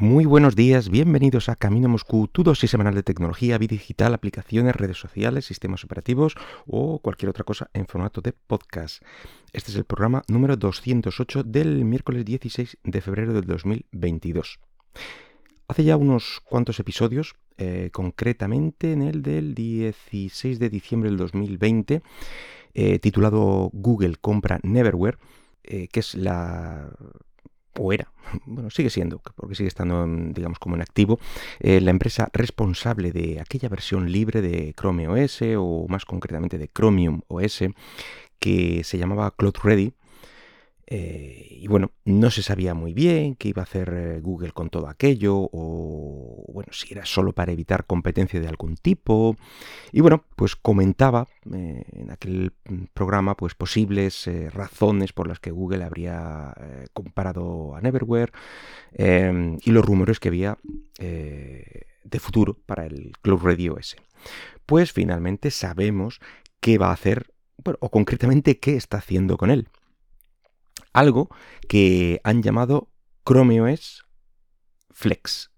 Muy buenos días, bienvenidos a Camino Moscú, tu dosis semanal de tecnología, vida digital, aplicaciones, redes sociales, sistemas operativos o cualquier otra cosa en formato de podcast. Este es el programa número 208 del miércoles 16 de febrero del 2022. Hace ya unos cuantos episodios, eh, concretamente en el del 16 de diciembre del 2020, eh, titulado Google compra Neverware, eh, que es la o era, bueno, sigue siendo, porque sigue estando, digamos, como en activo, eh, la empresa responsable de aquella versión libre de Chrome OS, o más concretamente de Chromium OS, que se llamaba Cloud Ready, eh, y bueno, no se sabía muy bien qué iba a hacer eh, Google con todo aquello, o bueno, si era solo para evitar competencia de algún tipo. Y bueno, pues comentaba eh, en aquel mm, programa pues posibles razones por las que Google habría comparado a Neverware em, y los rumores que había de futuro para el Cloud Radio S. Pues finalmente sabemos qué va a hacer, o concretamente qué está haciendo con él algo que han llamado Chrome OS Flex.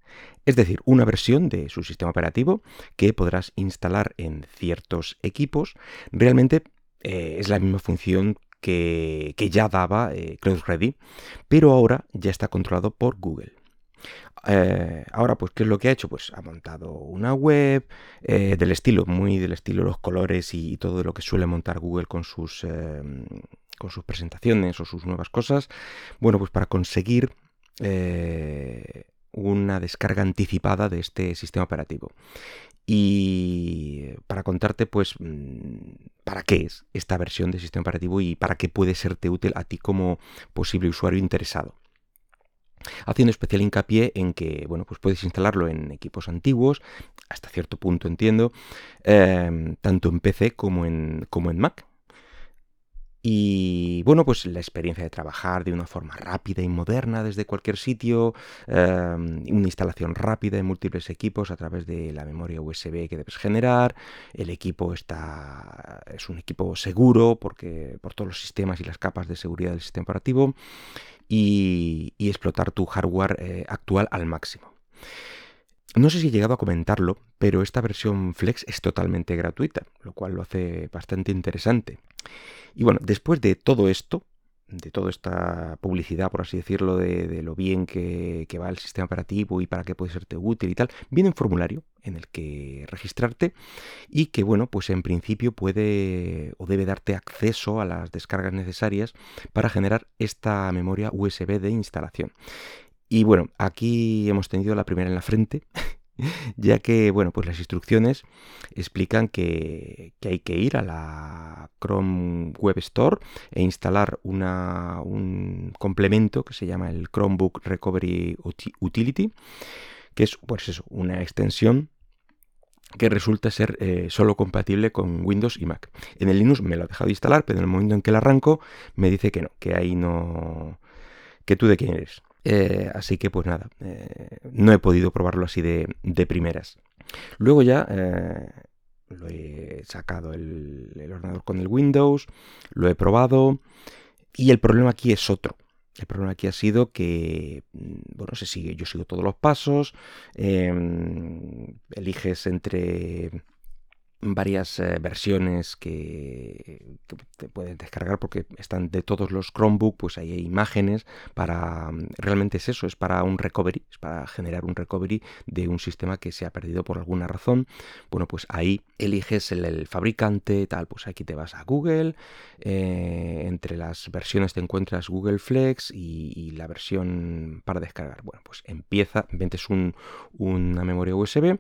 Es decir, una versión de su sistema operativo que podrás instalar en ciertos equipos. Realmente eh, es la misma función que, ya daba eh, Cloud Ready, pero ahora ya está controlado por Google. Eh, ahora, pues, ¿qué es lo que ha hecho? Pues ha montado una web del estilo, muy del estilo los colores y, todo lo que suele montar Google con sus, con sus presentaciones o sus nuevas cosas, bueno, pues para conseguir eh, una descarga anticipada de este sistema operativo. Y para contarte, pues, mm, para qué es esta versión del sistema operativo y para qué puede serte útil a ti como posible usuario interesado haciendo especial hincapié en que bueno, pues puedes instalarlo en equipos antiguos, hasta cierto punto entiendo, eh, tanto en PC como en, como en Mac. Y bueno, pues la experiencia de trabajar de una forma rápida y moderna desde cualquier sitio, em, una instalación rápida en múltiples equipos a través de la memoria USB que debes generar, el equipo está es un equipo seguro porque por todos los sistemas y las capas de seguridad del sistema operativo y, explotar tu hardware eh, actual al máximo. No sé si he llegado a comentarlo, pero esta versión Flex es totalmente gratuita, lo cual lo hace bastante interesante. Y bueno, después de todo esto, de toda esta publicidad, por así decirlo, de, lo bien que, va el sistema operativo y para qué puede serte útil y tal, viene un formulario en el que registrarte y que, bueno, pues en principio puede o debe darte acceso a las descargas necesarias para generar esta memoria USB de instalación. Y bueno, aquí hemos tenido la primera en la frente, ya que, bueno, pues las instrucciones explican que, hay que ir a la Chrome Web Store e instalar un complemento que se llama el Chromebook Recovery Utility, que es, pues eso, una extensión que resulta ser eh, solo compatible con Windows y Mac. En el Linux me lo ha dejado instalar, pero en el momento en que la arranco me dice que no, que ahí no... que tú de quién eres. Eh, así que pues nada, eh, no he podido probarlo así de, primeras. Luego ya eh, lo he sacado el, ordenador con el Windows, lo he probado y el problema aquí es otro. El problema aquí ha sido que, mm, bueno, se sigue, yo sigo todos los pasos, em, eliges entre varias eh, versiones que, te puedes descargar porque están de todos los Chromebook, pues ahí hay imágenes para, mm, realmente es eso, es para un recovery, es para generar un recovery de un sistema que se ha perdido por alguna razón. Bueno, pues ahí eliges el, fabricante, tal, pues aquí te vas a Google, eh, entre las versiones te encuentras Google Flex y, la versión para descargar. Bueno, pues empieza, metes un, una memoria USB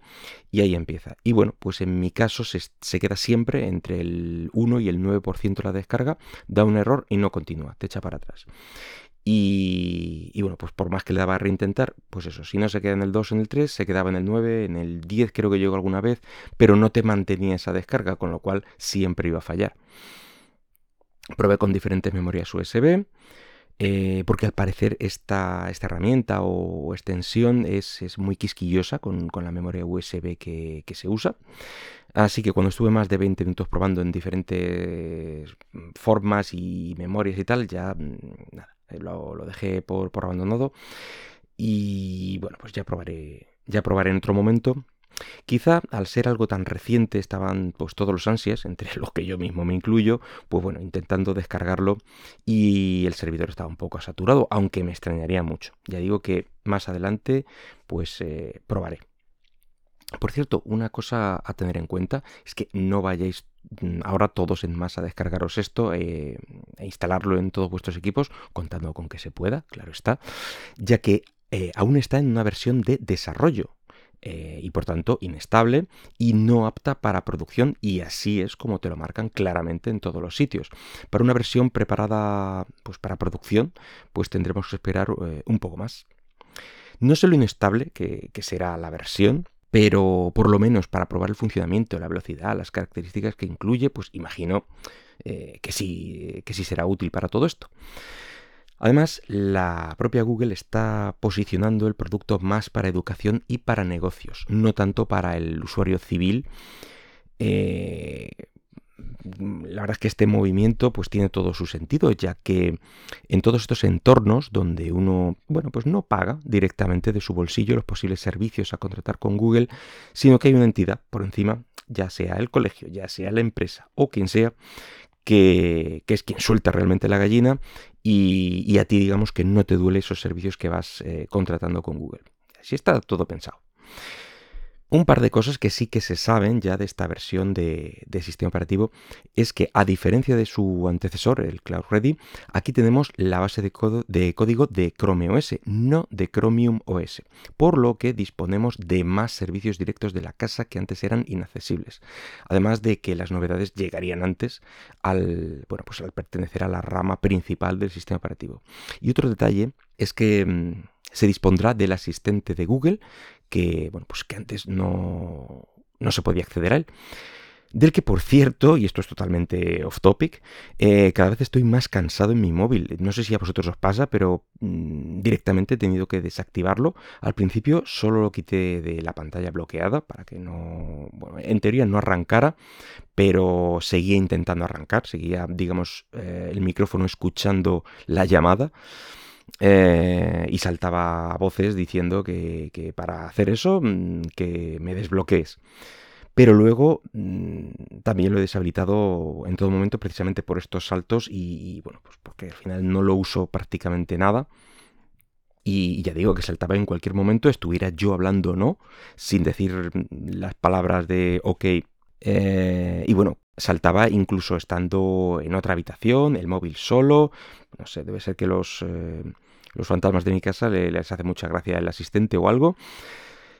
y ahí empieza. Y bueno, pues en mi caso se, queda siempre entre el 1 y el 9% la descarga, da un error y no continúa, te echa para atrás. Y, bueno, pues por más que le daba a reintentar, pues eso, si no se queda en el 2, en el 3, se quedaba en el 9, en el 10 creo que llegó alguna vez, pero no te mantenía esa descarga, con lo cual siempre iba a fallar. Probé con diferentes memorias USB, eh, porque al parecer esta, esta herramienta o extensión es, muy quisquillosa con, la memoria USB que, se usa. Así que cuando estuve más de 20 minutos probando en diferentes formas y memorias y tal, ya mm, nada, lo, dejé por, abandonado. y bueno, pues ya probaré, ya probaré en otro momento. Quizá al ser algo tan reciente estaban pues todos los ansias, entre los que yo mismo me incluyo, pues bueno, intentando descargarlo y el servidor estaba un poco saturado, aunque me extrañaría mucho. Ya digo que más adelante pues eh, probaré. Por cierto, una cosa a tener en cuenta es que no vayáis mm, ahora todos en masa a descargaros esto eh, e instalarlo en todos vuestros equipos, contando con que se pueda, claro está, ya que eh, aún está en una versión de desarrollo. Eh, y por tanto inestable y no apta para producción y así es como te lo marcan claramente en todos los sitios. Para una versión preparada pues para producción pues tendremos que esperar un poco más. No sé lo inestable que será la versión, pero por lo menos para probar el funcionamiento, la velocidad, las características que incluye, pues imagino eh, que, sí, que sí será útil para todo esto. Además, la propia Google está posicionando el producto más para educación y para negocios, no tanto para el usuario civil, eh, la verdad es que este movimiento pues tiene todo su sentido, ya que en todos estos entornos donde uno, bueno, pues no paga directamente de su bolsillo los posibles servicios a contratar con Google, sino que hay una entidad por encima, ya sea el colegio, ya sea la empresa o quien sea, que, es quien suelta realmente la gallina y, a ti digamos que no te duele esos servicios que vas eh, contratando con Google. Así está todo pensado. Un par de cosas que sí que se saben ya de esta versión de, sistema operativo es que a diferencia de su antecesor, el Cloud Ready, aquí tenemos la base de, de, código de Chrome OS, no de Chromium OS, por lo que disponemos de más servicios directos de la casa que antes eran inaccesibles. Además de que las novedades llegarían antes al, bueno, pues al pertenecer a la rama principal del sistema operativo. Y otro detalle es que mm, se dispondrá del asistente de Google que, bueno, pues que antes no, no se podía acceder a él. Del que, por cierto, y esto es totalmente off topic, eh, cada vez estoy más cansado en mi móvil. No sé si a vosotros os pasa, pero mm, directamente he tenido que desactivarlo. Al principio solo lo quité de la pantalla bloqueada para que no, bueno, en teoría no arrancara, pero seguía intentando arrancar, seguía, digamos, eh, el micrófono escuchando la llamada. Eh, y saltaba voces diciendo que, para hacer eso, mm, que me desbloquees. Pero luego mm, también lo he deshabilitado en todo momento precisamente por estos saltos y, bueno, pues porque al final no lo uso prácticamente nada. Y ya digo que saltaba en cualquier momento, estuviera yo hablando o no, sin decir las palabras de ok. Eh, y bueno, saltaba incluso estando en otra habitación, el móvil solo. No sé, debe ser que los, eh, los fantasmas de mi casa les hace mucha gracia el asistente o algo.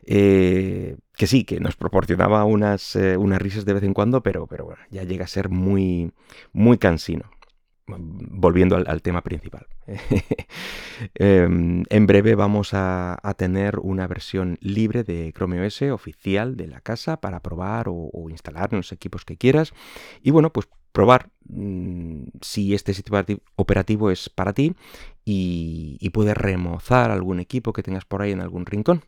Eh, que sí, que nos proporcionaba unas, eh, unas risas de vez en cuando, pero, pero bueno, ya llega a ser muy, muy cansino volviendo al, tema principal. Em, en breve vamos a, tener una versión libre de Chrome OS oficial de la casa para probar o, instalar en los equipos que quieras. Y bueno, pues probar mm, si este sistema operativo es para ti y, y puedes remozar algún equipo que tengas por ahí en algún rincón.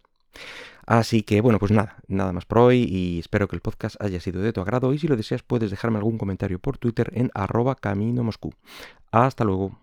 Así que bueno, pues nada, nada más por hoy y espero que el podcast haya sido de tu agrado y si lo deseas puedes dejarme algún comentario por Twitter en arroba camino moscú. Hasta luego.